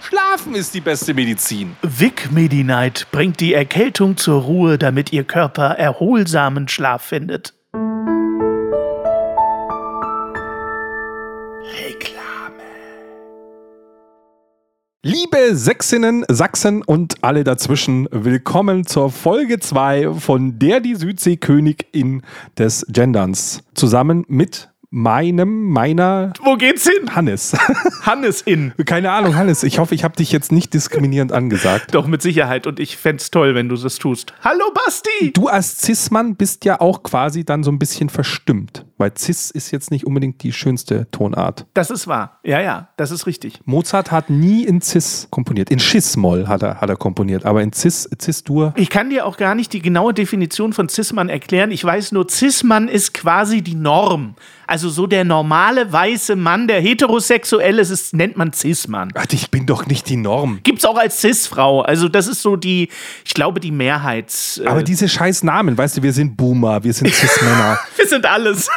Schlafen ist die beste Medizin. Vic Medi-Night bringt die Erkältung zur Ruhe, damit Ihr Körper erholsamen Schlaf findet. Reklame. Liebe Sächsinnen, Sachsen und alle dazwischen, willkommen zur Folge 2 von Der die Südseekönigin des Genderns. Zusammen mit meinem, meiner. Wo geht's hin? Hannes. Hannes in. Keine Ahnung, Hannes. Ich hoffe, ich habe dich jetzt nicht diskriminierend angesagt. Doch, mit Sicherheit. Und ich fände toll, wenn du das tust. Hallo, Basti! Du als Cis-Mann bist ja auch quasi dann so ein bisschen verstimmt. Weil Cis ist jetzt nicht unbedingt die schönste Tonart. Das ist wahr. Ja, ja, das ist richtig. Mozart hat nie in Cis komponiert. In Cis-Moll hat er, hat er komponiert. Aber in Cis, Cis-Dur. Ich kann dir auch gar nicht die genaue Definition von Cis-Mann erklären. Ich weiß nur, Cis-Mann ist quasi die Norm. Also so der normale weiße Mann, der heterosexuell ist, ist nennt man Cis-Mann. Ach, ich bin doch nicht die Norm. Gibt's auch als Cis-Frau. Also das ist so die, ich glaube, die Mehrheits... Äh Aber diese scheiß Namen, weißt du, wir sind Boomer, wir sind Cis-Männer. wir sind alles.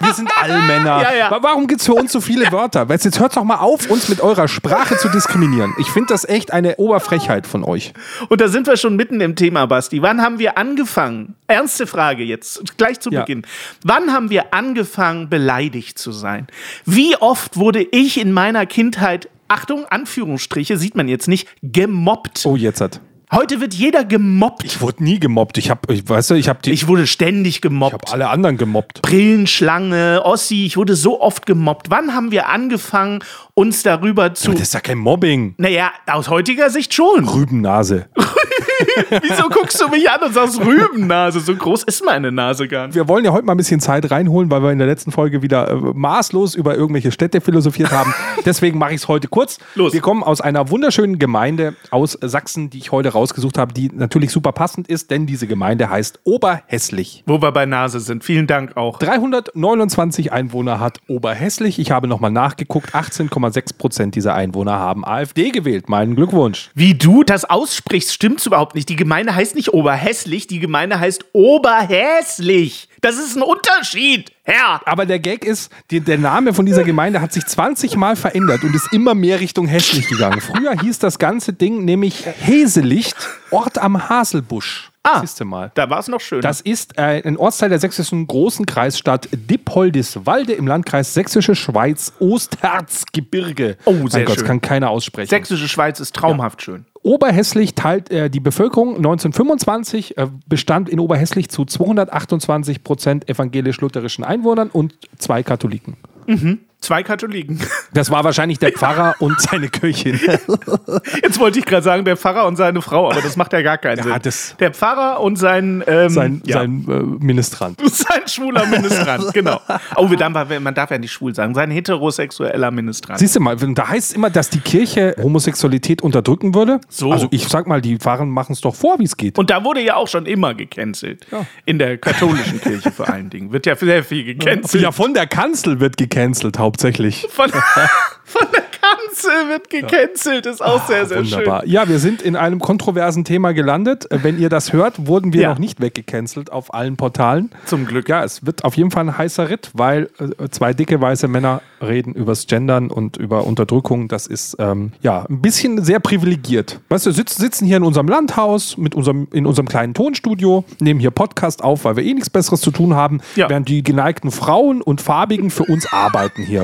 Wir sind Allmänner. Ja, ja. Warum gibt es für uns so viele Wörter? Weißt, jetzt hört doch mal auf, uns mit eurer Sprache zu diskriminieren. Ich finde das echt eine Oberfrechheit von euch. Und da sind wir schon mitten im Thema, Basti. Wann haben wir angefangen? Ernste Frage jetzt, gleich zu ja. Beginn. Wann haben wir angefangen, beleidigt zu sein? Wie oft wurde ich in meiner Kindheit Achtung, Anführungsstriche, sieht man jetzt nicht, gemobbt. Oh, jetzt hat. Heute wird jeder gemobbt. Ich wurde nie gemobbt. Ich habe, ich, weißt du, ich habe die. Ich wurde ständig gemobbt. Ich habe alle anderen gemobbt. Brillenschlange, Ossi, ich wurde so oft gemobbt. Wann haben wir angefangen, uns darüber zu. Aber das ist ja kein Mobbing. Naja, aus heutiger Sicht schon. Rübennase. Wieso guckst du mich an und sagst Rübennase? So groß ist meine Nase gar nicht. Wir wollen ja heute mal ein bisschen Zeit reinholen, weil wir in der letzten Folge wieder äh, maßlos über irgendwelche Städte philosophiert haben. Deswegen mache ich es heute kurz. Los. Wir kommen aus einer wunderschönen Gemeinde aus Sachsen, die ich heute rausgesucht habe, die natürlich super passend ist, denn diese Gemeinde heißt Oberhässlich. Wo wir bei Nase sind. Vielen Dank auch. 329 Einwohner hat Oberhässlich. Ich habe nochmal nachgeguckt. 18,6 Prozent dieser Einwohner haben AfD gewählt. Meinen Glückwunsch. Wie du das aussprichst, stimmt's überhaupt nicht. Die Gemeinde heißt nicht Oberhässlich, die Gemeinde heißt Oberhässlich. Das ist ein Unterschied, Herr. Aber der Gag ist, die, der Name von dieser Gemeinde hat sich 20 Mal verändert und ist immer mehr Richtung hässlich gegangen. Früher hieß das ganze Ding nämlich Heselicht, Ort am Haselbusch. Ah, mal. da war es noch schön. Das ist äh, ein Ortsteil der sächsischen großen Kreisstadt Dippoldiswalde im Landkreis Sächsische Schweiz, Ostherzgebirge. Oh, sehr mein Gott, schön. kann keiner aussprechen. Sächsische Schweiz ist traumhaft ja. schön. Oberhässlich teilt äh, die Bevölkerung 1925 äh, bestand in Oberhässlich zu 228 Prozent evangelisch-lutherischen Einwohnern und zwei Katholiken. Mhm. Zwei Katholiken. Das war wahrscheinlich der Pfarrer und seine Köchin. Jetzt wollte ich gerade sagen, der Pfarrer und seine Frau, aber das macht ja gar keinen ja, Sinn. der Pfarrer und sein ähm, sein, ja. sein äh, Ministrant. Sein schwuler Ministrant, genau. Oh, man darf ja nicht schwul sagen, sein heterosexueller Ministrant. Siehst du mal, da heißt es immer, dass die Kirche Homosexualität unterdrücken würde. So. Also ich sag mal, die Pfarrer machen es doch vor, wie es geht. Und da wurde ja auch schon immer gecancelt. Ja. In der katholischen Kirche vor allen Dingen. Wird ja sehr viel gecancelt. Ja, von der Kanzel wird gecancelt, hauptsächlich. Von, von der Kanzel wird gecancelt, ist auch sehr, sehr wunderbar. schön. Ja, wir sind in einem kontroversen Thema gelandet. Wenn ihr das hört, wurden wir ja. noch nicht weggecancelt auf allen Portalen. Zum Glück. Ja, es wird auf jeden Fall ein heißer Ritt, weil äh, zwei dicke weiße Männer reden übers Gendern und über Unterdrückung. Das ist ähm, ja ein bisschen sehr privilegiert. Weißt du, sitzen, sitzen hier in unserem Landhaus mit unserem, in unserem kleinen Tonstudio, nehmen hier Podcast auf, weil wir eh nichts Besseres zu tun haben, ja. während die geneigten Frauen und Farbigen für uns arbeiten hier.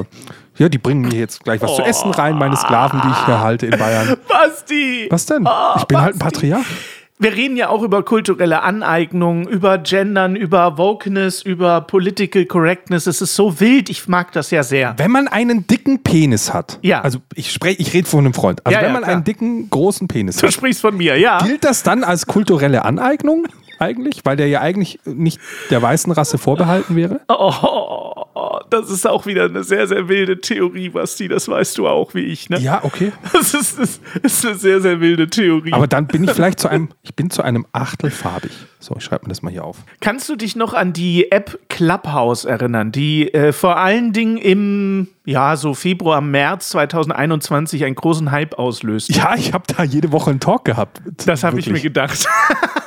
Ja, die bringen mir jetzt gleich was oh. zu essen rein, meine Sklaven, die ich hier halte in Bayern. Basti! Was denn? Oh, ich bin Basti. halt ein Patriarch. Wir reden ja auch über kulturelle Aneignung, über Gendern, über Wokeness, über Political Correctness. Es ist so wild, ich mag das ja sehr. Wenn man einen dicken Penis hat, ja. also ich spreche, ich rede von einem Freund, also ja, wenn man klar. einen dicken, großen Penis du hat. Du sprichst von mir, ja. Gilt das dann als kulturelle Aneignung eigentlich? Weil der ja eigentlich nicht der weißen Rasse vorbehalten wäre? Oh das ist auch wieder eine sehr, sehr wilde Theorie, Basti. Das weißt du auch, wie ich, ne? Ja, okay. Das ist, das ist eine sehr, sehr wilde Theorie. Aber dann bin ich vielleicht zu einem, ich bin zu einem Achtel farbig. So, ich schreibe mir das mal hier auf. Kannst du dich noch an die App Clubhouse erinnern, die äh, vor allen Dingen im, ja, so Februar, März 2021 einen großen Hype auslöst? Ja, ich habe da jede Woche einen Talk gehabt. Das habe ich mir gedacht.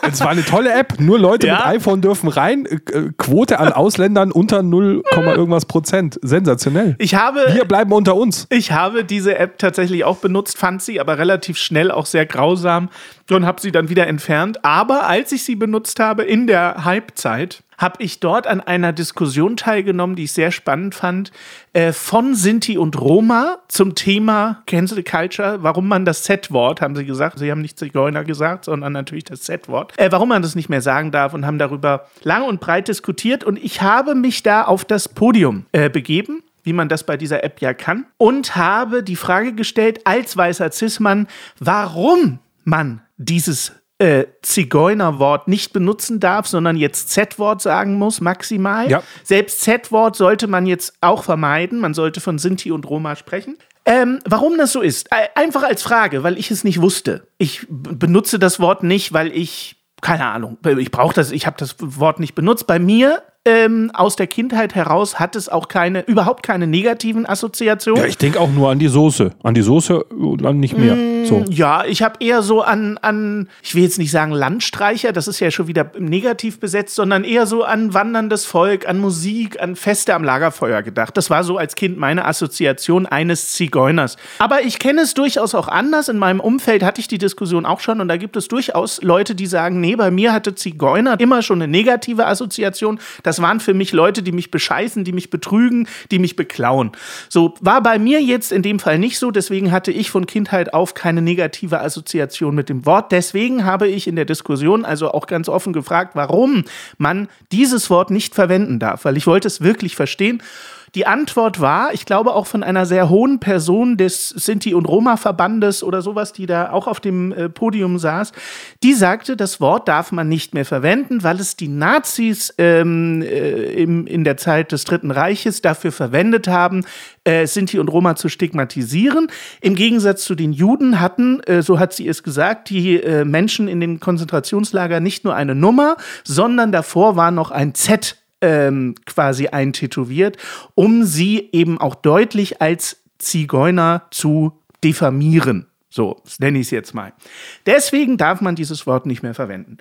Es war eine tolle App. Nur Leute Ja. mit iPhone dürfen rein. Äh, Quote an Ausländern unter 0, irgendwas Prozent. Sensationell. Ich habe, Wir bleiben unter uns. ich habe diese App tatsächlich auch benutzt, fand sie aber relativ schnell auch sehr grausam und habe sie dann wieder entfernt. Aber als ich sie benutzt habe in der Hypezeit, habe ich dort an einer Diskussion teilgenommen, die ich sehr spannend fand, äh, von Sinti und Roma zum Thema Cancel Culture, warum man das Z-Wort, haben sie gesagt, sie haben nicht Zigeuner gesagt, sondern natürlich das Z-Wort, äh, warum man das nicht mehr sagen darf und haben darüber lang und breit diskutiert. Und ich habe mich da auf das Podium äh, begeben wie man das bei dieser App ja kann, und habe die Frage gestellt, als weißer Cis-Mann, warum man dieses äh, Zigeunerwort nicht benutzen darf, sondern jetzt Z-Wort sagen muss, maximal. Ja. Selbst Z-Wort sollte man jetzt auch vermeiden. Man sollte von Sinti und Roma sprechen. Ähm, warum das so ist? Einfach als Frage, weil ich es nicht wusste. Ich benutze das Wort nicht, weil ich keine Ahnung, ich brauche das, ich habe das Wort nicht benutzt. Bei mir ähm, aus der Kindheit heraus hat es auch keine, überhaupt keine negativen Assoziationen. Ja, ich denke auch nur an die Soße. An die Soße und dann nicht mehr. So. Ja, ich habe eher so an, an, ich will jetzt nicht sagen Landstreicher, das ist ja schon wieder negativ besetzt, sondern eher so an wanderndes Volk, an Musik, an Feste am Lagerfeuer gedacht. Das war so als Kind meine Assoziation eines Zigeuners. Aber ich kenne es durchaus auch anders. In meinem Umfeld hatte ich die Diskussion auch schon und da gibt es durchaus Leute, die sagen, nee, bei mir hatte Zigeuner immer schon eine negative Assoziation. Das waren für mich Leute, die mich bescheißen, die mich betrügen, die mich beklauen. So war bei mir jetzt in dem Fall nicht so, deswegen hatte ich von Kindheit auf keine negative Assoziation mit dem Wort. Deswegen habe ich in der Diskussion also auch ganz offen gefragt, warum man dieses Wort nicht verwenden darf, weil ich wollte es wirklich verstehen. Die Antwort war, ich glaube auch von einer sehr hohen Person des Sinti- und Roma-Verbandes oder sowas, die da auch auf dem äh, Podium saß, die sagte, das Wort darf man nicht mehr verwenden, weil es die Nazis ähm, äh, im, in der Zeit des Dritten Reiches dafür verwendet haben, äh, Sinti und Roma zu stigmatisieren. Im Gegensatz zu den Juden hatten, äh, so hat sie es gesagt, die äh, Menschen in den Konzentrationslagern nicht nur eine Nummer, sondern davor war noch ein Z ähm, quasi eintätowiert, um sie eben auch deutlich als Zigeuner zu diffamieren. So, nenne ich es jetzt mal. Deswegen darf man dieses Wort nicht mehr verwenden.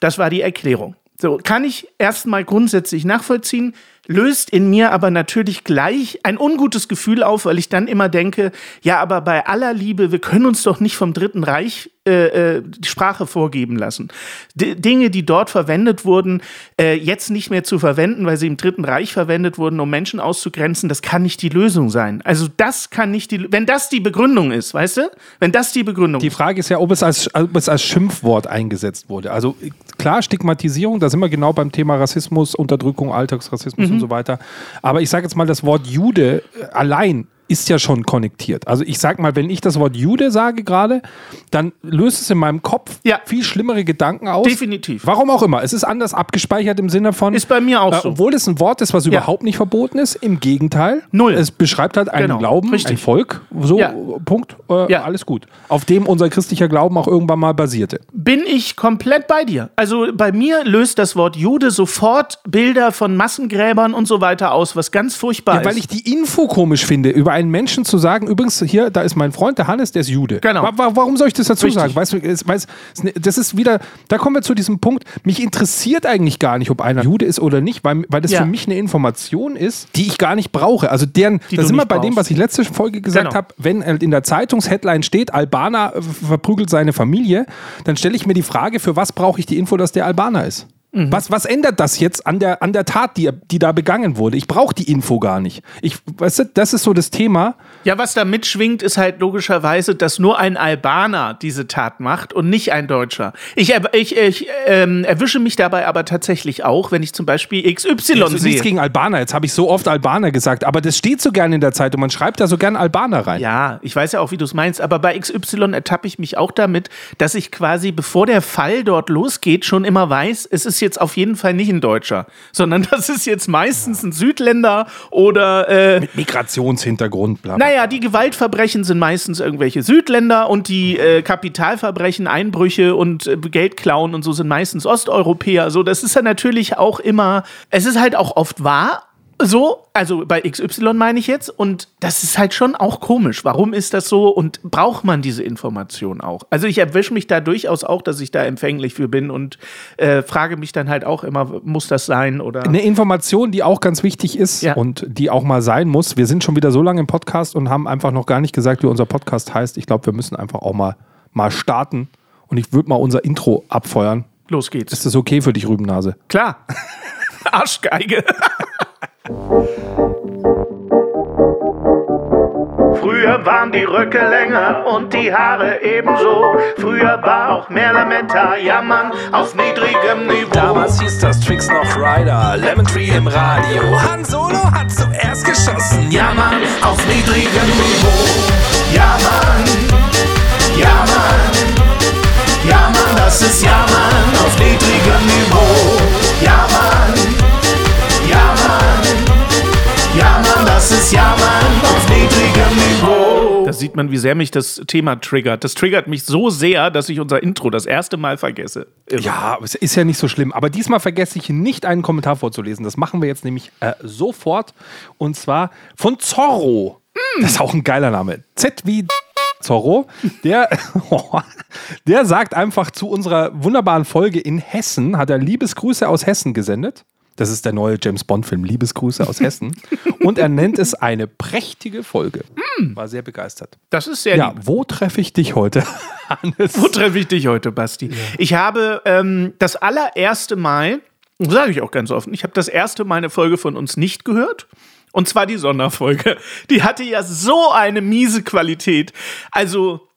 Das war die Erklärung. So, kann ich erstmal grundsätzlich nachvollziehen, löst in mir aber natürlich gleich ein ungutes Gefühl auf, weil ich dann immer denke, ja, aber bei aller Liebe, wir können uns doch nicht vom Dritten Reich äh, äh, die Sprache vorgeben lassen. D Dinge, die dort verwendet wurden, äh, jetzt nicht mehr zu verwenden, weil sie im Dritten Reich verwendet wurden, um Menschen auszugrenzen, das kann nicht die Lösung sein. Also das kann nicht die, wenn das die Begründung ist, weißt du? Wenn das die Begründung Die Frage ist ja, ob es, als, ob es als Schimpfwort eingesetzt wurde. Also klar, Stigmatisierung, da sind wir genau beim Thema Rassismus, Unterdrückung, Alltagsrassismus und so weiter. Aber ich sage jetzt mal, das Wort Jude äh, allein ist ja schon konnektiert. Also ich sag mal, wenn ich das Wort Jude sage gerade, dann löst es in meinem Kopf Ja. viel schlimmere Gedanken aus. Definitiv. Warum auch immer. Es ist anders abgespeichert im Sinne von. Ist bei mir auch äh, so. Obwohl es ein Wort ist, was überhaupt nicht verboten ist. Im Gegenteil. Null. Es beschreibt halt einen Genau. Glauben, ein Richtig. Volk. So, Ja. Punkt. Äh, Ja. Alles gut. Auf dem unser christlicher Glauben auch irgendwann mal basierte. bin ich komplett bei dir. Also bei mir löst das Wort Jude sofort Bilder von Massengräbern und so weiter aus, was ganz furchtbar Ja, weil ist. ich die Info komisch finde, über einen Menschen zu sagen, übrigens, hier, da ist mein Freund, der Hannes, der ist Jude. Genau. Wa- wa- warum soll ich das dazu Richtig. sagen? Weißt du, weiß, es- das ist wieder, da kommen wir zu diesem Punkt, mich interessiert eigentlich gar nicht, ob einer Jude ist oder nicht, weil, weil das Ja. für mich eine Information ist, die ich gar nicht brauche. Also deren, Die da sind wir bei dem, brauchst. was ich letzte Folge gesagt Genau. habe, wenn halt in der Zeitungsheadline steht, Albaner äh, verprügelt seine Familie, dann stelle ich mir die Frage, für was brauche ich die Info, dass der Albaner ist? Mhm. Was, was ändert das jetzt an der, an der Tat, die, die da begangen wurde? Ich brauche die Info gar nicht. Ich, weißt du, das ist so das Thema. ja, was da mitschwingt, ist halt logischerweise, dass nur ein Albaner diese Tat macht und nicht ein Deutscher. Ich, ich, ich ähm, erwische mich dabei aber tatsächlich auch, wenn ich zum Beispiel XY Also sehe. nichts gegen Albaner. Jetzt habe ich so oft Albaner gesagt, aber das steht so gern in der Zeitung. Man schreibt da so gern Albaner rein. Ja, ich weiß ja auch, wie du es meinst, aber bei XY ertappe ich mich auch damit, dass ich quasi, bevor der Fall dort losgeht, schon immer weiß, es ist jetzt auf jeden Fall nicht ein Deutscher, sondern das ist jetzt meistens ein Südländer oder. Äh, Mit Migrationshintergrund, bla. naja, die Gewaltverbrechen sind meistens irgendwelche Südländer und die äh, Kapitalverbrechen, Einbrüche und äh, Geldklauen und so sind meistens Osteuropäer. So, das ist ja natürlich auch immer, es ist halt auch oft wahr. So, also bei XY meine ich jetzt. Und das ist halt schon auch komisch. Warum ist das so und braucht man diese Information auch? Also ich erwische mich da durchaus auch, dass ich da empfänglich für bin und äh, frage mich dann halt auch immer, muss das sein oder. Eine Information, die auch ganz wichtig ist Ja. und die auch mal sein muss. Wir sind schon wieder so lange im Podcast und haben einfach noch gar nicht gesagt, wie unser Podcast heißt. Ich glaube, wir müssen einfach auch mal, mal starten. Und ich würde mal unser Intro abfeuern. Los geht's. Ist das okay für dich, Rübennase? Klar. Arschgeige. Früher waren die Röcke länger und die Haare ebenso. Früher war auch mehr Lametta, jammern auf niedrigem Niveau. Damals hieß das Tricks noch Rider, Lemon Tree im Radio. Han Solo hat zuerst geschossen, ja Jammern auf niedrigem Niveau. Ja, Mann. Ja, Mann. Ja, Mann, das ist Ja, Mann auf niedrigem Niveau. Ja, sieht man, wie sehr mich das Thema triggert. Das triggert mich so sehr, dass ich unser Intro das erste Mal vergesse. Irre. Ja, es ist ja nicht so schlimm. Aber diesmal vergesse ich nicht, einen Kommentar vorzulesen. Das machen wir jetzt nämlich äh, sofort. Und zwar von Zorro. Das ist auch ein geiler Name. Z wie Zorro. Der, der sagt einfach zu unserer wunderbaren Folge in Hessen, hat er Liebesgrüße aus Hessen gesendet. Das ist der neue James Bond-Film, Liebesgrüße aus Hessen. Und er nennt es eine prächtige Folge. War sehr begeistert. Das ist sehr Ja, lieb. wo treffe ich dich heute, Hannes? Wo treffe ich dich heute, Basti? Ich habe ähm, das allererste Mal, sage ich auch ganz offen, ich habe das erste Mal eine Folge von uns nicht gehört. Und zwar die Sonderfolge. Die hatte ja so eine miese Qualität. Also,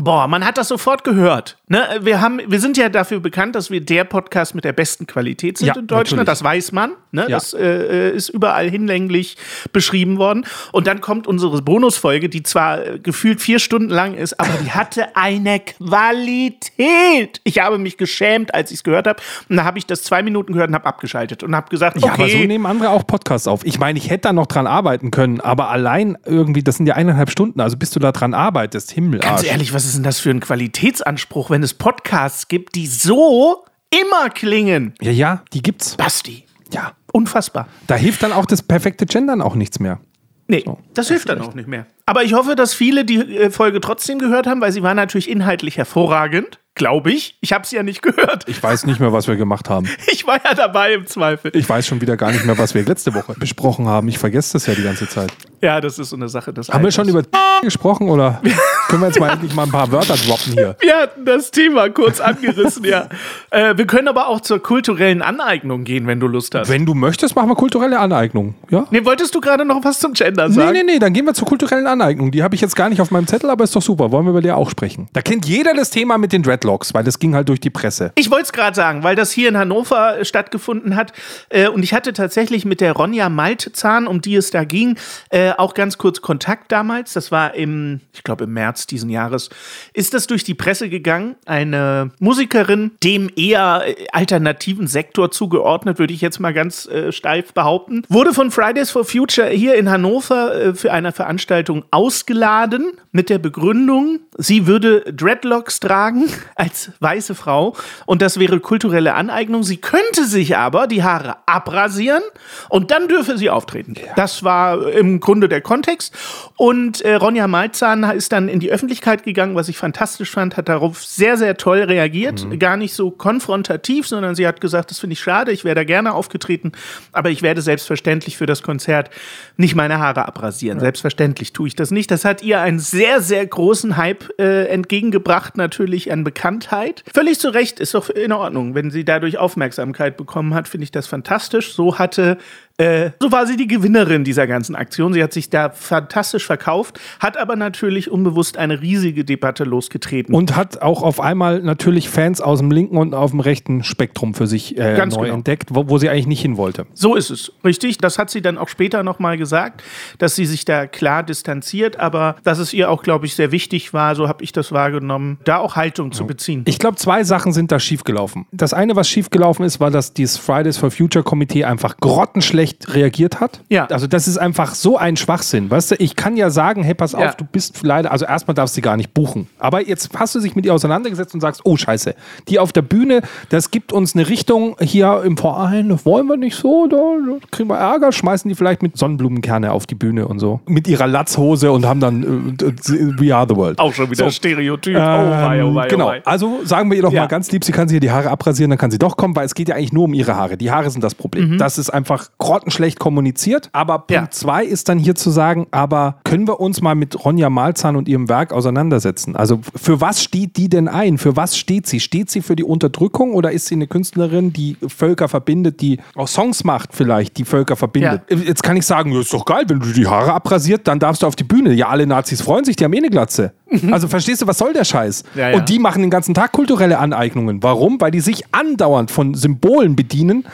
boah, man hat das sofort gehört. Ne? Wir, haben, wir sind ja dafür bekannt, dass wir der Podcast mit der besten Qualität sind Ja, in Deutschland. natürlich. Das weiß man. Ne? Ja. Das äh, ist überall hinlänglich beschrieben worden. Und dann kommt unsere Bonusfolge, die zwar äh, gefühlt vier Stunden lang ist, aber die hatte eine Qualität. Ich habe mich geschämt, als ich es gehört habe. Und da habe ich das zwei Minuten gehört und habe abgeschaltet und habe gesagt, Ja, aber so okay, nehmen andere auch Podcasts auf. Ich meine, ich hätte da noch dran arbeiten können, aber allein irgendwie, das sind ja eineinhalb Stunden, also bis du da dran arbeitest, Himmel, ganz ehrlich, was ist denn das für ein Qualitätsanspruch, wenn es Podcasts gibt, die so immer klingen? Ja, ja, die gibt's. Basti, Ja. unfassbar. Da hilft dann auch das perfekte Gendern auch nichts mehr. Nee, das hilft dann auch nicht mehr. Aber ich hoffe, dass viele die äh, Folge trotzdem gehört haben, weil sie war natürlich inhaltlich hervorragend, glaube ich. Ich habe sie ja nicht gehört. Ich weiß nicht mehr, was wir gemacht haben. Ich war ja dabei im Zweifel. Ich weiß schon wieder gar nicht mehr, was wir letzte Woche besprochen haben. Ich vergesse das ja die ganze Zeit. Ja, das ist so eine Sache Haben wir Alters. schon über gesprochen oder können wir jetzt mal endlich mal ein paar Wörter droppen hier? Wir hatten das Thema kurz angerissen, ja. Äh, wir können aber auch zur kulturellen Aneignung gehen, wenn du Lust hast. Wenn du möchtest, machen wir kulturelle Aneignung. Ja? nee, wolltest du gerade noch was zum Gender Nee, sagen? nee, nee, dann gehen wir zur kulturellen Aneignung. Die habe ich jetzt gar nicht auf meinem Zettel, aber ist doch super. Wollen wir über die auch sprechen? Da kennt jeder das Thema mit den Dreadlocks, weil das ging halt durch die Presse. Ich wollte es gerade sagen, weil das hier in Hannover äh, stattgefunden hat. Äh, und ich hatte tatsächlich mit der Ronja Maltzahn, um die es da ging, äh, auch ganz kurz Kontakt damals. Das war im, ich glaube, im März diesen Jahres. Ist das durch die Presse gegangen? Eine Musikerin, dem eher äh, alternativen Sektor zugeordnet, würde ich jetzt mal ganz äh, steif behaupten, wurde von Fridays for Future hier in Hannover äh, für eine Veranstaltung ausgeladen mit der Begründung, sie würde Dreadlocks tragen als weiße Frau und das wäre kulturelle Aneignung. Sie könnte sich aber die Haare abrasieren und dann dürfe sie auftreten. Das war im Grunde der Kontext. Und äh, Ronja Malzahn ist dann in die Öffentlichkeit gegangen, was ich fantastisch fand, hat darauf sehr, sehr toll reagiert. Gar nicht so konfrontativ, sondern sie hat gesagt, das finde ich schade, ich wäre da gerne aufgetreten, aber ich werde selbstverständlich für das Konzert nicht meine Haare abrasieren. Selbstverständlich tue ich das nicht. Das hat ihr einen sehr, sehr großen Hype äh, entgegengebracht, natürlich an Bekanntheit. Völlig zu Recht, ist doch in Ordnung. Wenn sie dadurch Aufmerksamkeit bekommen hat, finde ich das fantastisch. So hatte Äh, so war sie die Gewinnerin dieser ganzen Aktion. Sie hat sich da fantastisch verkauft, hat aber natürlich unbewusst eine riesige Debatte losgetreten. Und hat auch auf einmal natürlich Fans aus dem linken und auf dem rechten Spektrum für sich äh, Ganz neu genau. entdeckt, wo, wo sie eigentlich nicht hin wollte. So ist es, richtig. Das hat sie dann auch später nochmal gesagt, dass sie sich da klar distanziert, aber dass es ihr auch, glaube ich, sehr wichtig war, so habe ich das wahrgenommen, da auch Haltung zu beziehen. Ich glaube, zwei Sachen sind da schiefgelaufen. Das eine, was schiefgelaufen ist, war, dass dieses Fridays for Future Komitee einfach grottenschlecht reagiert hat. Ja. Also das ist einfach so ein Schwachsinn. Weißt du, ich kann ja sagen, hey, pass auf, Ja. du bist leider, also erstmal darfst du sie gar nicht buchen. Aber jetzt hast du dich mit ihr auseinandergesetzt und sagst, oh scheiße, die auf der Bühne, das gibt uns eine Richtung hier im Verein, das wollen wir nicht so, da, da kriegen wir Ärger, schmeißen die vielleicht mit Sonnenblumenkerne auf die Bühne und so. Mit ihrer Latzhose und haben dann äh, We Are the World. Auch schon wieder So. Stereotyp. Ähm, genau. Also sagen wir ihr doch Ja. mal ganz lieb, sie kann sich hier die Haare abrasieren, dann kann sie doch kommen, weil es geht ja eigentlich nur um ihre Haare. Die Haare sind das Problem. Das ist einfach grottenschlecht kommuniziert. Aber Punkt Mhm. Ja. zwei ist dann hier zu sagen, aber können wir uns mal mit Ronja Malzahn und ihrem Werk auseinandersetzen? Also für was steht die denn ein? Für was steht sie? Steht sie für die Unterdrückung oder ist sie eine Künstlerin, die Völker verbindet, die auch Songs macht vielleicht, die Völker verbindet? Jetzt kann ich sagen, ja, ist doch geil, wenn du die Haare abrasiert, dann darfst du auf die Bühne. Ja, alle Nazis freuen sich, die haben eh eine Glatze. Also verstehst du, was soll der Scheiß? Mhm. Ja, ja. Und die machen den ganzen Tag kulturelle Aneignungen. Warum? Weil die sich andauernd von Symbolen bedienen,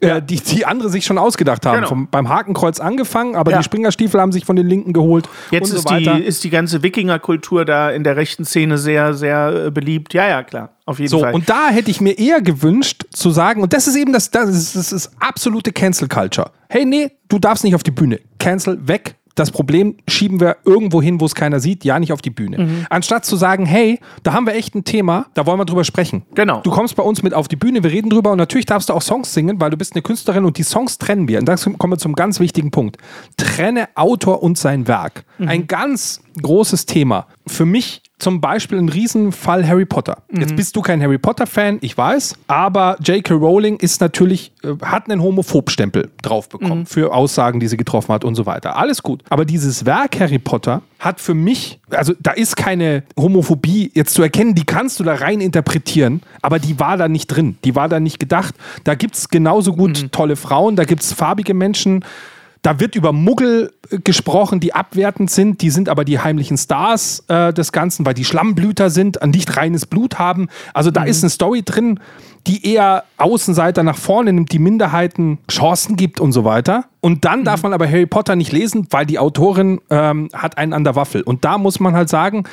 äh, die, die andere sich schon ausgedacht haben. Genau. Vom, beim Hakenkreuz angefangen, aber Ja. die Springerstiefel haben sich von den Linken geholt Jetzt ist, so die, ist die ganze Wikingerkultur da in der rechten Szene sehr, sehr äh, beliebt. Ja, ja, klar. Auf jeden So, Fall. und da hätte ich mir eher gewünscht zu sagen, und das ist eben das, das ist, das ist absolute Cancel Culture. Hey, nee, du darfst nicht auf die Bühne. Cancel, weg. Das Problem schieben wir irgendwo hin, wo es keiner sieht, ja nicht auf die Bühne. Mhm. Anstatt zu sagen, hey, da haben wir echt ein Thema, da wollen wir drüber sprechen. Genau. Du kommst bei uns mit auf die Bühne, wir reden drüber und natürlich darfst du auch Songs singen, weil du bist eine Künstlerin und die Songs trennen wir. Und da kommen wir zum ganz wichtigen Punkt. Trenne Autor und sein Werk. Mhm. Ein ganz großes Thema. Für mich zum Beispiel ein Riesenfall Harry Potter. Mhm. Jetzt bist du kein Harry Potter-Fan, ich weiß, aber J.K. Rowling ist natürlich, äh, hat einen Homophobstempel drauf Mhm. bekommen für Aussagen, die sie getroffen hat und so weiter. Alles gut. Aber dieses Werk Harry Potter hat für mich, also da ist keine Homophobie jetzt zu erkennen, die kannst du da rein interpretieren, aber die war da nicht drin, die war da nicht gedacht. Da gibt es genauso gut Mhm. tolle Frauen, da gibt es farbige Menschen. Da wird über Muggel äh, gesprochen, die abwertend sind. Die sind aber die heimlichen Stars äh, des Ganzen, weil die Schlammblüter sind, nicht reines Blut haben. Also da ist eine Story drin, die eher Außenseiter nach vorne nimmt, die Minderheiten Chancen gibt und so weiter. Und dann darf man aber Harry Potter nicht lesen, weil die Autorin ähm, hat einen an der Waffel. Und da muss man halt sagen,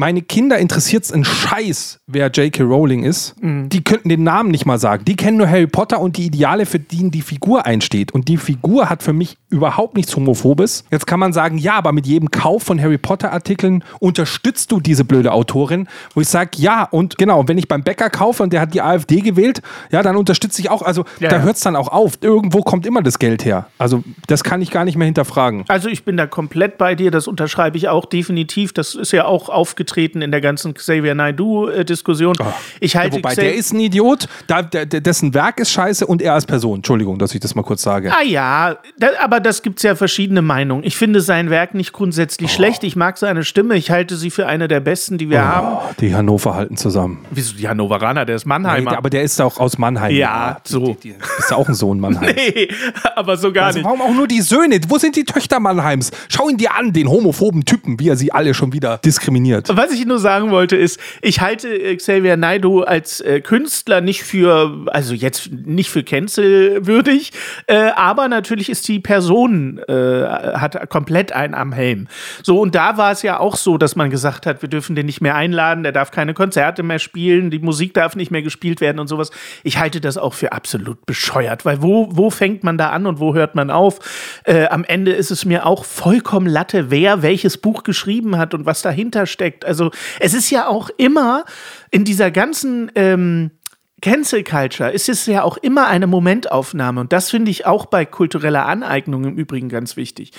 meine Kinder interessiert es einen Scheiß, wer J.K. Rowling ist. Die könnten den Namen nicht mal sagen. Die kennen nur Harry Potter und die Ideale, für die die Figur einsteht. Und die Figur hat für mich überhaupt nichts Homophobes. Jetzt kann man sagen, ja, aber mit jedem Kauf von Harry Potter-Artikeln unterstützt du diese blöde Autorin. Wo ich sage, ja, und genau, wenn ich beim Bäcker kaufe und der hat die AfD gewählt, ja, dann unterstütze ich auch. Also Ja, da ja. hört es dann auch auf. Irgendwo kommt immer das Geld her. Also das kann ich gar nicht mehr hinterfragen. Also ich bin da komplett bei dir, das unterschreibe ich auch definitiv. Das ist ja auch aufgetreten in der ganzen Xavier Naidoo-Diskussion. Ich halte Wobei, Xa- der ist ein Idiot, da, der, dessen Werk ist scheiße und er als Person. Entschuldigung, dass ich das mal kurz sage. Ah ja, da, aber das gibt's ja verschiedene Meinungen. Ich finde sein Werk nicht grundsätzlich schlecht. Ich mag seine Stimme. Ich halte sie für eine der besten, die wir haben. Die Hannover halten zusammen. Wieso die Hannoveraner? Der ist Mannheimer. Nee, aber der ist auch aus Mannheim. Ja, so. Die, die, ist ja auch ein Sohn Mannheims. nee, aber so gar Also nicht. warum auch nur die Söhne? Wo sind die Töchter Mannheims? Schau ihn dir an, den homophoben Typen, wie er sie alle schon wieder diskriminiert. Was ich nur sagen wollte ist, ich halte äh, Xavier Naidoo als äh, Künstler nicht für, also jetzt nicht für cancelwürdig, äh, aber natürlich ist die Person, äh, hat komplett einen am Helm. So, und da war es ja auch so, dass man gesagt hat, wir dürfen den nicht mehr einladen, der darf keine Konzerte mehr spielen, die Musik darf nicht mehr gespielt werden und sowas. Ich halte das auch für absolut bescheuert, weil wo, wo fängt man da an und wo hört man auf? Äh, am Ende ist es mir auch vollkommen Latte, wer welches Buch geschrieben hat und was dahinter steckt. Also es ist ja auch immer in dieser ganzen ähm, Cancel Culture ist es ja auch immer eine Momentaufnahme und das finde ich auch bei kultureller Aneignung im Übrigen ganz wichtig.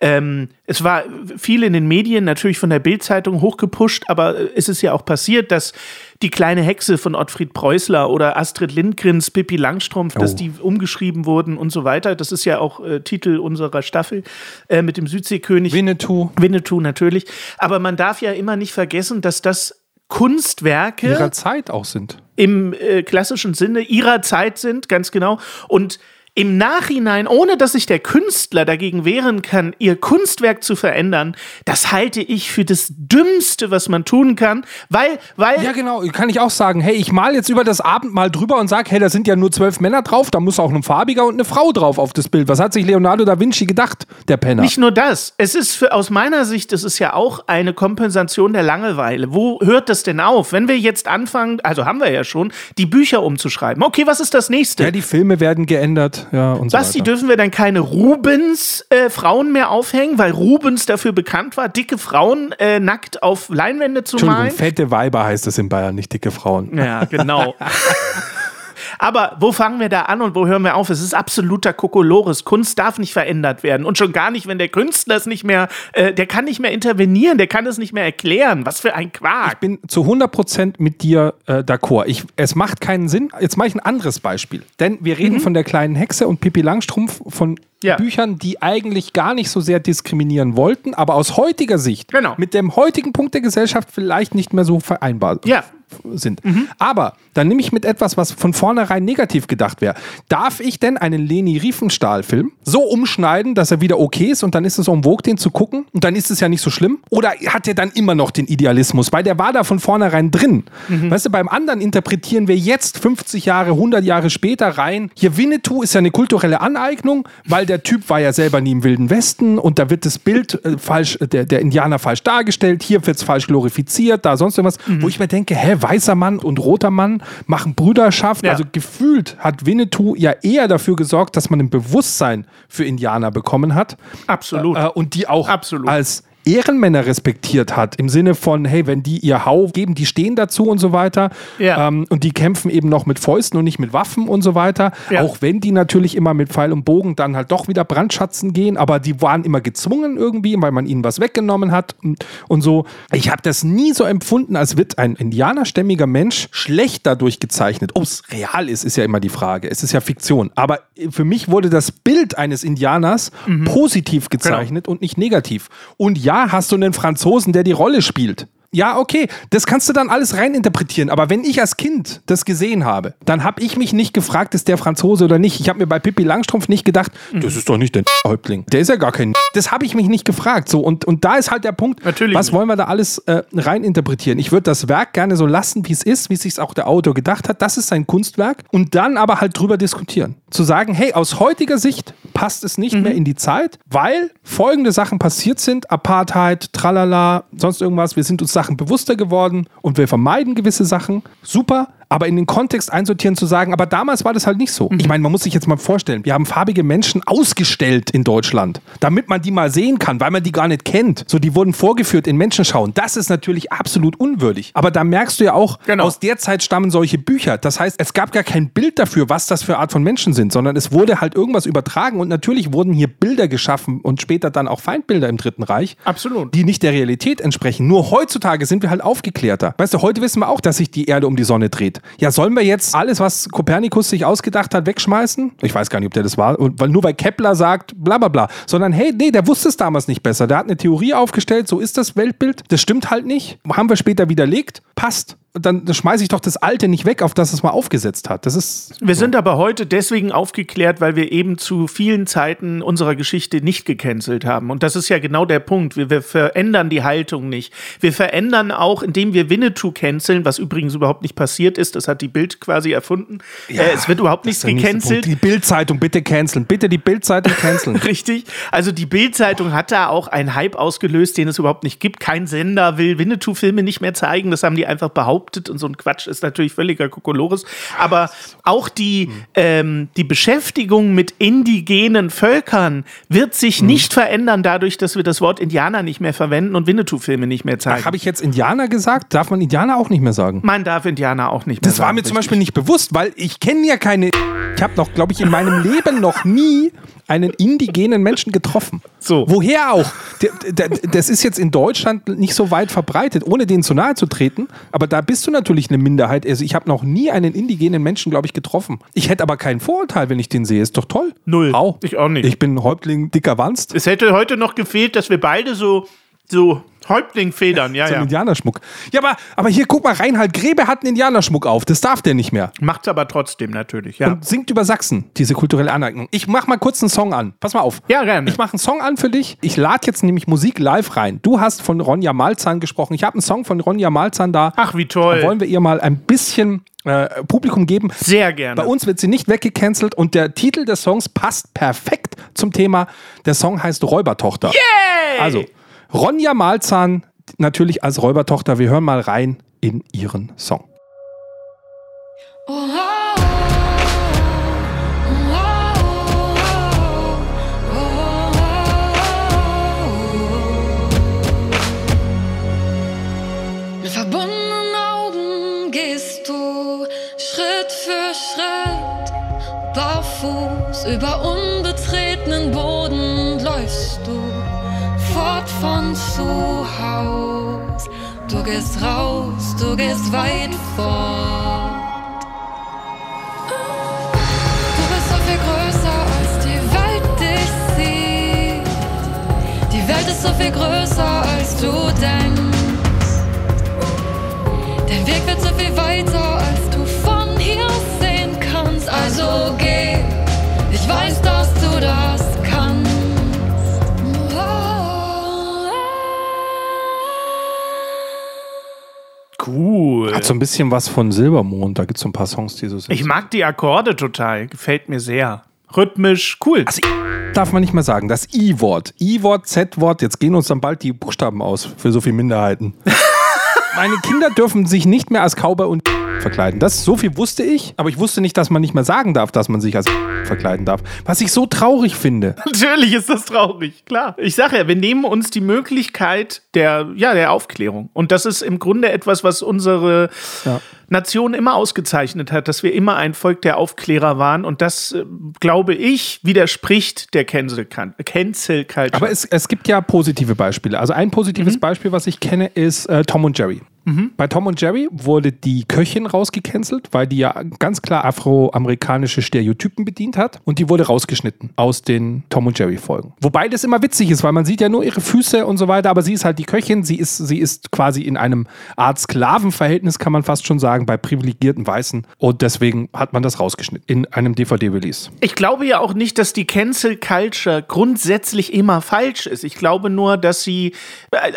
Ähm, es war viel in den Medien, natürlich von der Bildzeitung hochgepusht, aber es ist ja auch passiert, dass die kleine Hexe von Ottfried Preußler oder Astrid Lindgrens Pippi Langstrumpf, dass Oh. die umgeschrieben wurden und so weiter. Das ist ja auch äh, Titel unserer Staffel äh, mit dem Südseekönig. Winnetou Winnetou natürlich. Aber man darf ja immer nicht vergessen, dass das Kunstwerke ihrer Zeit auch sind. im äh, klassischen Sinne ihrer Zeit sind, ganz genau. Und im Nachhinein, ohne dass sich der Künstler dagegen wehren kann, ihr Kunstwerk zu verändern, das halte ich für das Dümmste, was man tun kann, weil, weil. Ja, genau, kann ich auch sagen, hey, ich mal jetzt über das Abendmahl drüber und sage, hey, da sind ja nur zwölf Männer drauf, da muss auch ein farbiger und eine Frau drauf auf das Bild. Was hat sich Leonardo da Vinci gedacht, der Penner? Nicht nur das, es ist für, aus meiner Sicht, es ist ja auch eine Kompensation der Langeweile. Wo hört das denn auf? Wenn wir jetzt anfangen, also haben wir ja schon, die Bücher umzuschreiben. Okay, was ist das nächste? Ja, die Filme werden geändert, ja, und Was, so dürfen wir dann keine Rubens-Frauen mehr aufhängen, weil Rubens dafür bekannt war, dicke Frauen äh, nackt auf Leinwände zu malen? fette Weiber heißt es in Bayern, nicht dicke Frauen. Ja, genau. Aber wo fangen wir da an und wo hören wir auf? Es ist absoluter Kokolores. Kunst darf nicht verändert werden. Und schon gar nicht, wenn der Künstler es nicht mehr, äh, der kann nicht mehr intervenieren, der kann es nicht mehr erklären. Was für ein Quark. Ich bin zu 100% mit dir äh, d'accord. Ich, es macht keinen Sinn. Jetzt mache ich ein anderes Beispiel. Denn wir reden von der kleinen Hexe und Pippi Langstrumpf von Mhm. Ja. Büchern, die eigentlich gar nicht so sehr diskriminieren wollten, aber aus heutiger Sicht Genau. mit dem heutigen Punkt der Gesellschaft vielleicht nicht mehr so vereinbar Ja. Sind. Aber dann nehme ich mit etwas, was von vornherein negativ gedacht wäre. Darf ich denn einen Leni Riefenstahl-Film so umschneiden, dass er wieder okay ist und dann ist es en vogue, den zu gucken und dann ist es ja nicht so schlimm? Oder hat er dann immer noch den Idealismus? Weil der war da von vornherein drin. Weißt du, beim anderen interpretieren wir jetzt 50 Jahre, 100 Jahre später rein. Hier Winnetou ist ja eine kulturelle Aneignung, weil der Typ war ja selber nie im Wilden Westen und da wird das Bild äh, falsch, äh, der, der Indianer falsch dargestellt, hier wird es falsch glorifiziert, da sonst irgendwas, wo ich mir denke, hä, weißer Mann und roter Mann machen Brüderschaft. Ja. Also gefühlt hat Winnetou ja eher dafür gesorgt, dass man ein Bewusstsein für Indianer bekommen hat. Absolut. Äh, und die auch Absolut. als Ehrenmänner respektiert hat, im Sinne von, hey, wenn die ihr Hau geben, die stehen dazu und so weiter. Ja. Ähm, und die kämpfen eben noch mit Fäusten und nicht mit Waffen und so weiter. Ja. Auch wenn die natürlich immer mit Pfeil und Bogen dann halt doch wieder Brandschatzen gehen, aber die waren immer gezwungen irgendwie, weil man ihnen was weggenommen hat und, und so. Ich habe das nie so empfunden, als wird ein indianerstämmiger Mensch schlecht dadurch gezeichnet. Ob es real ist, ist ja immer die Frage. Es ist ja Fiktion. Aber für mich wurde das Bild eines Indianers Mhm. positiv Genau. gezeichnet und nicht negativ. Und ja, hast du einen Franzosen, der die Rolle spielt. Ja, okay, das kannst du dann alles reininterpretieren. Aber wenn ich als Kind das gesehen habe, dann habe ich mich nicht gefragt, ist der Franzose oder nicht. Ich habe mir bei Pippi Langstrumpf nicht gedacht, Mhm. das ist doch nicht der Häuptling. Der ist ja gar kein. Das habe ich mich nicht gefragt. So, und, und da ist halt der Punkt, Natürlich was nicht. wollen wir da alles äh, reininterpretieren? Ich würde das Werk gerne so lassen, wie es ist, wie es sich auch der Autor gedacht hat. Das ist sein Kunstwerk. Und dann aber halt drüber diskutieren. Zu sagen, hey, aus heutiger Sicht passt es nicht mehr in die Zeit, weil folgende Sachen passiert sind: Apartheid, tralala, sonst irgendwas. Wir sind uns Sachen bewusster geworden und wir vermeiden gewisse Sachen. Super. Aber in den Kontext einsortieren zu sagen, aber damals war das halt nicht so. Ich meine, man muss sich jetzt mal vorstellen, wir haben farbige Menschen ausgestellt in Deutschland, damit man die mal sehen kann, weil man die gar nicht kennt. So, die wurden vorgeführt in Menschenschauen. Das ist natürlich absolut unwürdig. Aber da merkst du ja auch, Genau. aus der Zeit stammen solche Bücher. Das heißt, es gab gar kein Bild dafür, was das für Art von Menschen sind, sondern es wurde halt irgendwas übertragen und natürlich wurden hier Bilder geschaffen und später dann auch Feindbilder im Dritten Reich Absolut. die nicht der Realität entsprechen. Nur heutzutage sind wir halt aufgeklärter. Weißt du, heute wissen wir auch, dass sich die Erde um die Sonne dreht. Ja, sollen wir jetzt alles, was Kopernikus sich ausgedacht hat, wegschmeißen? Ich weiß gar nicht, ob der das war. Und weil nur weil Kepler sagt, bla bla bla. Sondern hey, nee, der wusste es damals nicht besser. Der hat eine Theorie aufgestellt, so ist das Weltbild. Das stimmt halt nicht. Haben wir später widerlegt. Passt. Dann, schmeiße ich doch das Alte nicht weg, auf das es mal aufgesetzt hat. Das ist. Wir sind aber heute deswegen aufgeklärt, weil wir eben zu vielen Zeiten unserer Geschichte nicht gecancelt haben. Und das ist ja genau der Punkt. Wir, wir verändern die Haltung nicht. Wir verändern auch, indem wir Winnetou canceln, was übrigens überhaupt nicht passiert ist. Das hat die Bild quasi erfunden. äh, es wird überhaupt nichts gecancelt. Die Bildzeitung bitte canceln. Bitte die Bildzeitung canceln. Richtig. Also die Bild-Zeitung hat da auch einen Hype ausgelöst, den es überhaupt nicht gibt. Kein Sender will Winnetou-Filme nicht mehr zeigen. Das haben die einfach behauptet und so ein Quatsch ist natürlich völliger Kokolores. Aber auch die, ähm, die Beschäftigung mit indigenen Völkern wird sich nicht verändern dadurch, dass wir das Wort Indianer nicht mehr verwenden und Winnetou-Filme nicht mehr zeigen. Habe ich jetzt Indianer gesagt? Darf man Indianer auch nicht mehr sagen? Man darf Indianer auch nicht mehr Das war sagen, mir zum richtig. Beispiel nicht bewusst, weil ich kenne ja keine. Ich habe noch, glaube ich, in meinem Leben noch nie einen indigenen Menschen getroffen. So. Woher auch? Das ist jetzt in Deutschland nicht so weit verbreitet, ohne denen zu nahe zu treten. Aber da bist du natürlich eine Minderheit. Also ich habe noch nie einen indigenen Menschen, glaube ich, getroffen. Ich hätte aber keinen Vorurteil, wenn ich den sehe. Ist doch toll. Null. Au. Ich auch nicht. Ich bin Häuptling dicker Wanst. Es hätte heute noch gefehlt, dass wir beide so, so Häuptlingfedern, ja, so ja. Indianerschmuck. Ja, aber, aber hier, guck mal, Reinhard Grebe hat einen Indianerschmuck auf. Das darf der nicht mehr. Macht's aber trotzdem natürlich, ja. Und singt über Sachsen, diese kulturelle Aneignung. Ich mach mal kurz einen Song an. Pass mal auf. Ja, gerne. Ich mache einen Song an für dich. Ich lade jetzt nämlich Musik live rein. Du hast von Ronja Malzahn gesprochen. Ich habe einen Song von Ronja Malzahn da. Ach, wie toll. Da wollen wir ihr mal ein bisschen äh, Publikum geben. Sehr gerne. Bei uns wird sie nicht weggecancelt und der Titel des Songs passt perfekt zum Thema. Der Song heißt Räubertochter. Yay! Also, Ronja Malzahn natürlich als Räubertochter. Wir hören mal rein in ihren Song. Du Schritt für Schritt, barfuß über unbetretenen Boden von zu Haus. Du gehst raus, du gehst weit fort. Du bist so viel größer, als die Welt dich sieht. Die Welt ist so viel größer, als du denkst. Dein Weg wird so viel weiter, Hat so ein bisschen was von Silbermond. Da gibt es so ein paar Songs, die so sind. Ich mag die Akkorde total. Gefällt mir sehr. Rhythmisch, cool. Also, darf man nicht mehr sagen. Das I-Wort. I-Wort, Z-Wort. Jetzt gehen uns dann bald die Buchstaben aus für so viele Minderheiten. Meine Kinder dürfen sich nicht mehr als Cowboy und verkleiden. Das so viel wusste ich, aber ich wusste nicht, dass man nicht mehr sagen darf, dass man sich als verkleiden darf. Was ich so traurig finde. Natürlich ist das traurig, klar. Ich sage ja, wir nehmen uns die Möglichkeit der, ja, der Aufklärung. Und das ist im Grunde etwas, was unsere Ja. Nation immer ausgezeichnet hat, dass wir immer ein Volk der Aufklärer waren. Und das, äh, glaube ich, widerspricht der Cancel, Cancel Culture. Aber es, es gibt ja positive Beispiele. Also ein positives Mhm. Beispiel, was ich kenne, ist äh, Tom und Jerry. Bei Tom und Jerry wurde die Köchin rausgecancelt, weil die ja ganz klar afroamerikanische Stereotypen bedient hat und die wurde rausgeschnitten aus den Tom und Jerry Folgen. Wobei das immer witzig ist, weil man sieht ja nur ihre Füße und so weiter, aber sie ist halt die Köchin, sie ist, sie ist quasi in einem Art Sklavenverhältnis, kann man fast schon sagen, bei privilegierten Weißen und deswegen hat man das rausgeschnitten in einem DVD-Release. Ich glaube ja auch nicht, dass die Cancel Culture grundsätzlich immer falsch ist. Ich glaube nur, dass sie,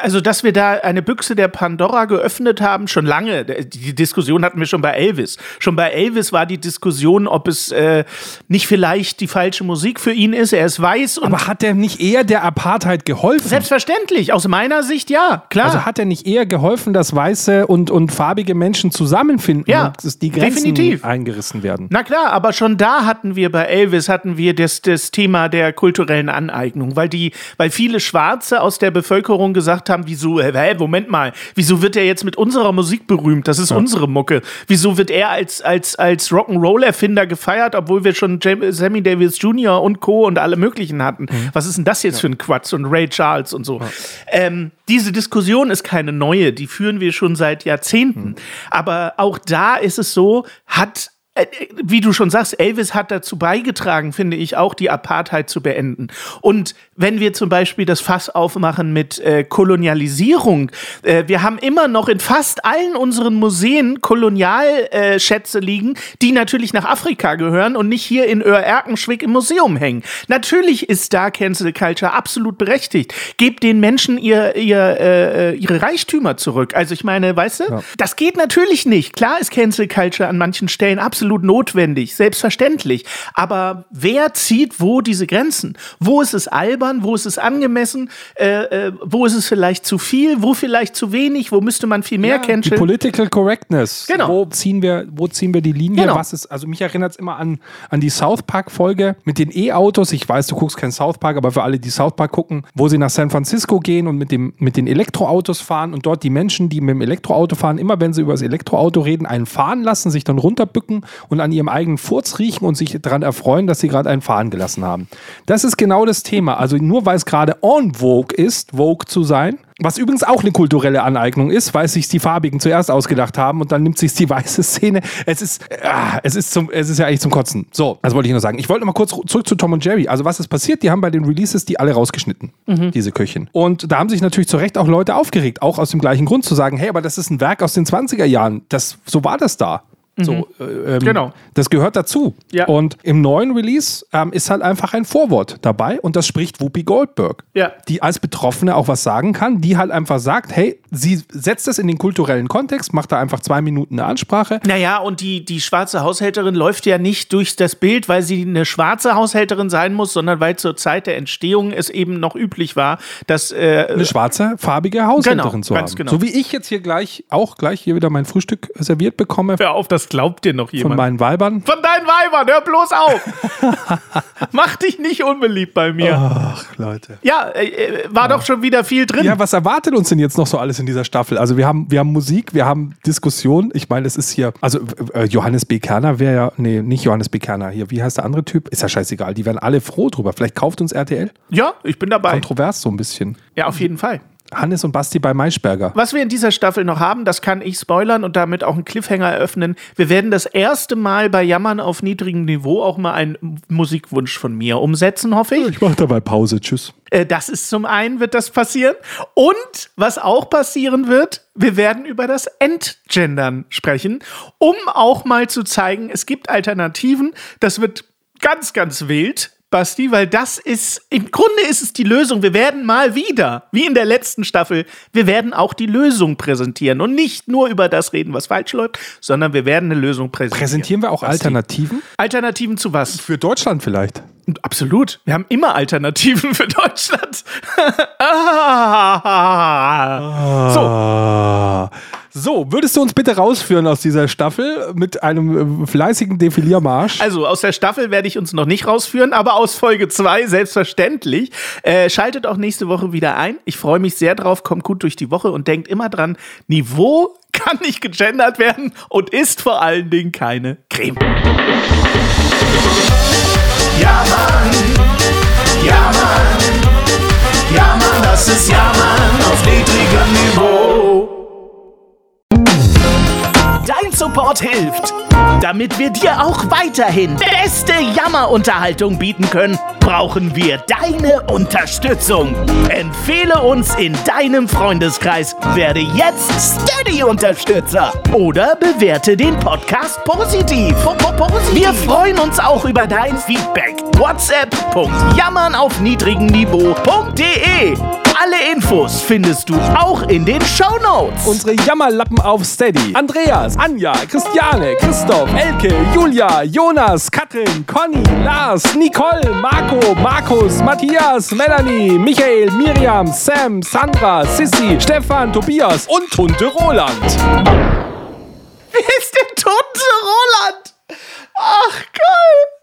also dass wir da eine Büchse der Pandora geöffnet haben, schon lange. Die Diskussion hatten wir schon bei Elvis. Schon bei Elvis war die Diskussion, ob es äh, nicht vielleicht die falsche Musik für ihn ist. Er ist weiß und Aber hat der nicht eher der Apartheid geholfen? selbstverständlich, aus meiner Sicht ja, klar. Also hat er nicht eher geholfen, dass weiße und, und farbige Menschen zusammenfinden Ja, und dass die Grenzen definitiv. eingerissen werden? Na klar, aber schon da hatten wir bei Elvis hatten wir das, das Thema der kulturellen Aneignung, weil die, weil viele Schwarze aus der Bevölkerung gesagt haben, wieso, hä, Moment mal, wieso wird er jetzt mit unserer Musik berühmt? Das ist unsere Mucke. Wieso wird er als, als, als Rock'n'Roll-Erfinder gefeiert, obwohl wir schon Jam Sammy Davis Jr. und Co. und alle möglichen hatten? Was ist denn das jetzt für ein Quatsch? Und Ray Charles und so. Ähm, diese Diskussion ist keine neue, die führen wir schon seit Jahrzehnten. Aber auch da ist es so, hat äh, wie du schon sagst, Elvis hat dazu beigetragen, finde ich, auch die Apartheid zu beenden. Und wenn wir zum Beispiel das Fass aufmachen mit äh, Kolonialisierung, äh, wir haben immer noch in fast allen unseren Museen Kolonialschätze liegen, die natürlich nach Afrika gehören und nicht hier in Öhr-Erkenschwick im Museum hängen. Natürlich ist da Cancel Culture absolut berechtigt. Gebt den Menschen ihr, ihr, äh, ihre Reichtümer zurück. Also ich meine, weißt du, das geht natürlich nicht. Klar ist Cancel Culture an manchen Stellen absolut notwendig, selbstverständlich. Aber wer zieht wo diese Grenzen? Wo ist es albern? Wo ist es angemessen? Äh, äh, wo ist es vielleicht zu viel? Wo vielleicht zu wenig? Wo müsste man viel mehr Die canceln? Political Correctness. Genau. Wo ziehen wir, wo ziehen wir die Linie? Genau. Was ist, also mich erinnert es immer an, an die South Park-Folge mit den E-Autos. Ich weiß, du guckst kein South Park, aber für alle, die South Park gucken, wo sie nach San Francisco gehen und mit, dem, mit den Elektroautos fahren und dort die Menschen, die mit dem Elektroauto fahren, immer wenn sie über das Elektroauto reden, einen fahren lassen, sich dann runterbücken und an ihrem eigenen Furz riechen und sich daran erfreuen, dass sie gerade einen fahren gelassen haben. Das ist genau das Thema. Also nur weil es gerade en vogue ist, Vogue zu sein. Was übrigens auch eine kulturelle Aneignung ist, weil sich die Farbigen zuerst ausgedacht haben und dann nimmt sich die weiße Szene. Es ist, ah, es ist zum, es ist ja eigentlich zum Kotzen. So, das wollte ich nur sagen. Ich wollte noch mal kurz zurück zu Tom und Jerry. Also was ist passiert? Die haben bei den Releases die alle rausgeschnitten, diese Köchin. Und da haben sich natürlich zu Recht auch Leute aufgeregt, auch aus dem gleichen Grund zu sagen, hey, aber das ist ein Werk aus den 20er Jahren. Das, so war das da. So, äh, ähm, Genau. Das gehört dazu. Ja. Und im neuen Release ähm, ist halt einfach ein Vorwort dabei und das spricht Whoopi Goldberg. Ja. Die als Betroffene auch was sagen kann, die halt einfach sagt, hey, sie setzt das in den kulturellen Kontext, macht da einfach zwei Minuten eine Ansprache. Naja, und die, die schwarze Haushälterin läuft ja nicht durch das Bild, weil sie eine schwarze Haushälterin sein muss, sondern weil zur Zeit der Entstehung es eben noch üblich war, dass. Äh, Eine schwarze, farbige Haushälterin Genau, zu haben. genau. So wie ich jetzt hier gleich auch gleich hier wieder mein Frühstück serviert bekomme hör auf, das glaubt dir noch von jemand. meinen Weibern. Von deinen Weibern, hör bloß auf! Mach dich nicht unbeliebt bei mir. Ach, Leute. Ja, äh, äh, war doch schon wieder viel drin. Ja, was erwartet uns denn jetzt noch so alles in dieser Staffel? Also wir haben, wir haben Musik, wir haben Diskussion. Ich meine, es ist hier, also äh, Johannes B. Kerner wäre ja, nee, nicht Johannes B. Kerner hier. Wie heißt der andere Typ? Ist ja scheißegal. Die wären alle froh drüber. Vielleicht kauft uns RTL. ja, ich bin dabei. Kontrovers so ein bisschen. Ja, auf jeden Fall. Hannes und Basti bei Maischberger. Was wir in dieser Staffel noch haben, das kann ich spoilern und damit auch einen Cliffhanger eröffnen. Wir werden das erste Mal bei Jammern auf niedrigem Niveau auch mal einen Musikwunsch von mir umsetzen, hoffe ich. Ich mache dabei Pause. Tschüss. Äh, das ist zum einen, wird das passieren. Und was auch passieren wird, wir werden über das Entgendern sprechen, um auch mal zu zeigen, es gibt Alternativen. Das wird ganz, ganz wild. Basti, weil das ist, im Grunde ist es die Lösung. Wir werden mal wieder, wie in der letzten Staffel, wir werden auch die Lösung präsentieren und nicht nur über das reden, was falsch läuft, sondern wir werden eine Lösung präsentieren. Präsentieren wir auch Basti. Alternativen? Alternativen zu was? Für Deutschland vielleicht. Absolut. Wir haben immer Alternativen für Deutschland. so, Ah. So, würdest du uns bitte rausführen aus dieser Staffel mit einem äh, fleißigen Defiliermarsch? also aus der Staffel werde ich uns noch nicht rausführen, aber aus Folge 2 selbstverständlich. Äh, schaltet auch nächste Woche wieder ein. Ich freue mich sehr drauf, kommt gut durch die Woche und denkt immer dran, Niveau kann nicht gegendert werden und ist vor allen Dingen keine Creme. Support hilft. Damit wir dir auch weiterhin beste Jammerunterhaltung bieten können, brauchen wir deine Unterstützung. Empfehle uns in deinem Freundeskreis, werde jetzt Steady-Unterstützer oder bewerte den Podcast positiv. Wir freuen uns auch über dein Feedback. WhatsApp.jammern auf niedrigem Niveau.de. Alle Infos findest du auch in den Shownotes. Unsere Jammerlappen auf Steady. Andreas, Anja, Christiane, Christoph, Elke, Julia, Jonas, Katrin, Conny, Lars, Nicole, Marco, Markus, Matthias, Melanie, Michael, Miriam, Sam, Sandra, Sissy, Stefan, Tobias und Tunte Roland. Wer ist der tote Roland? Ach, geil.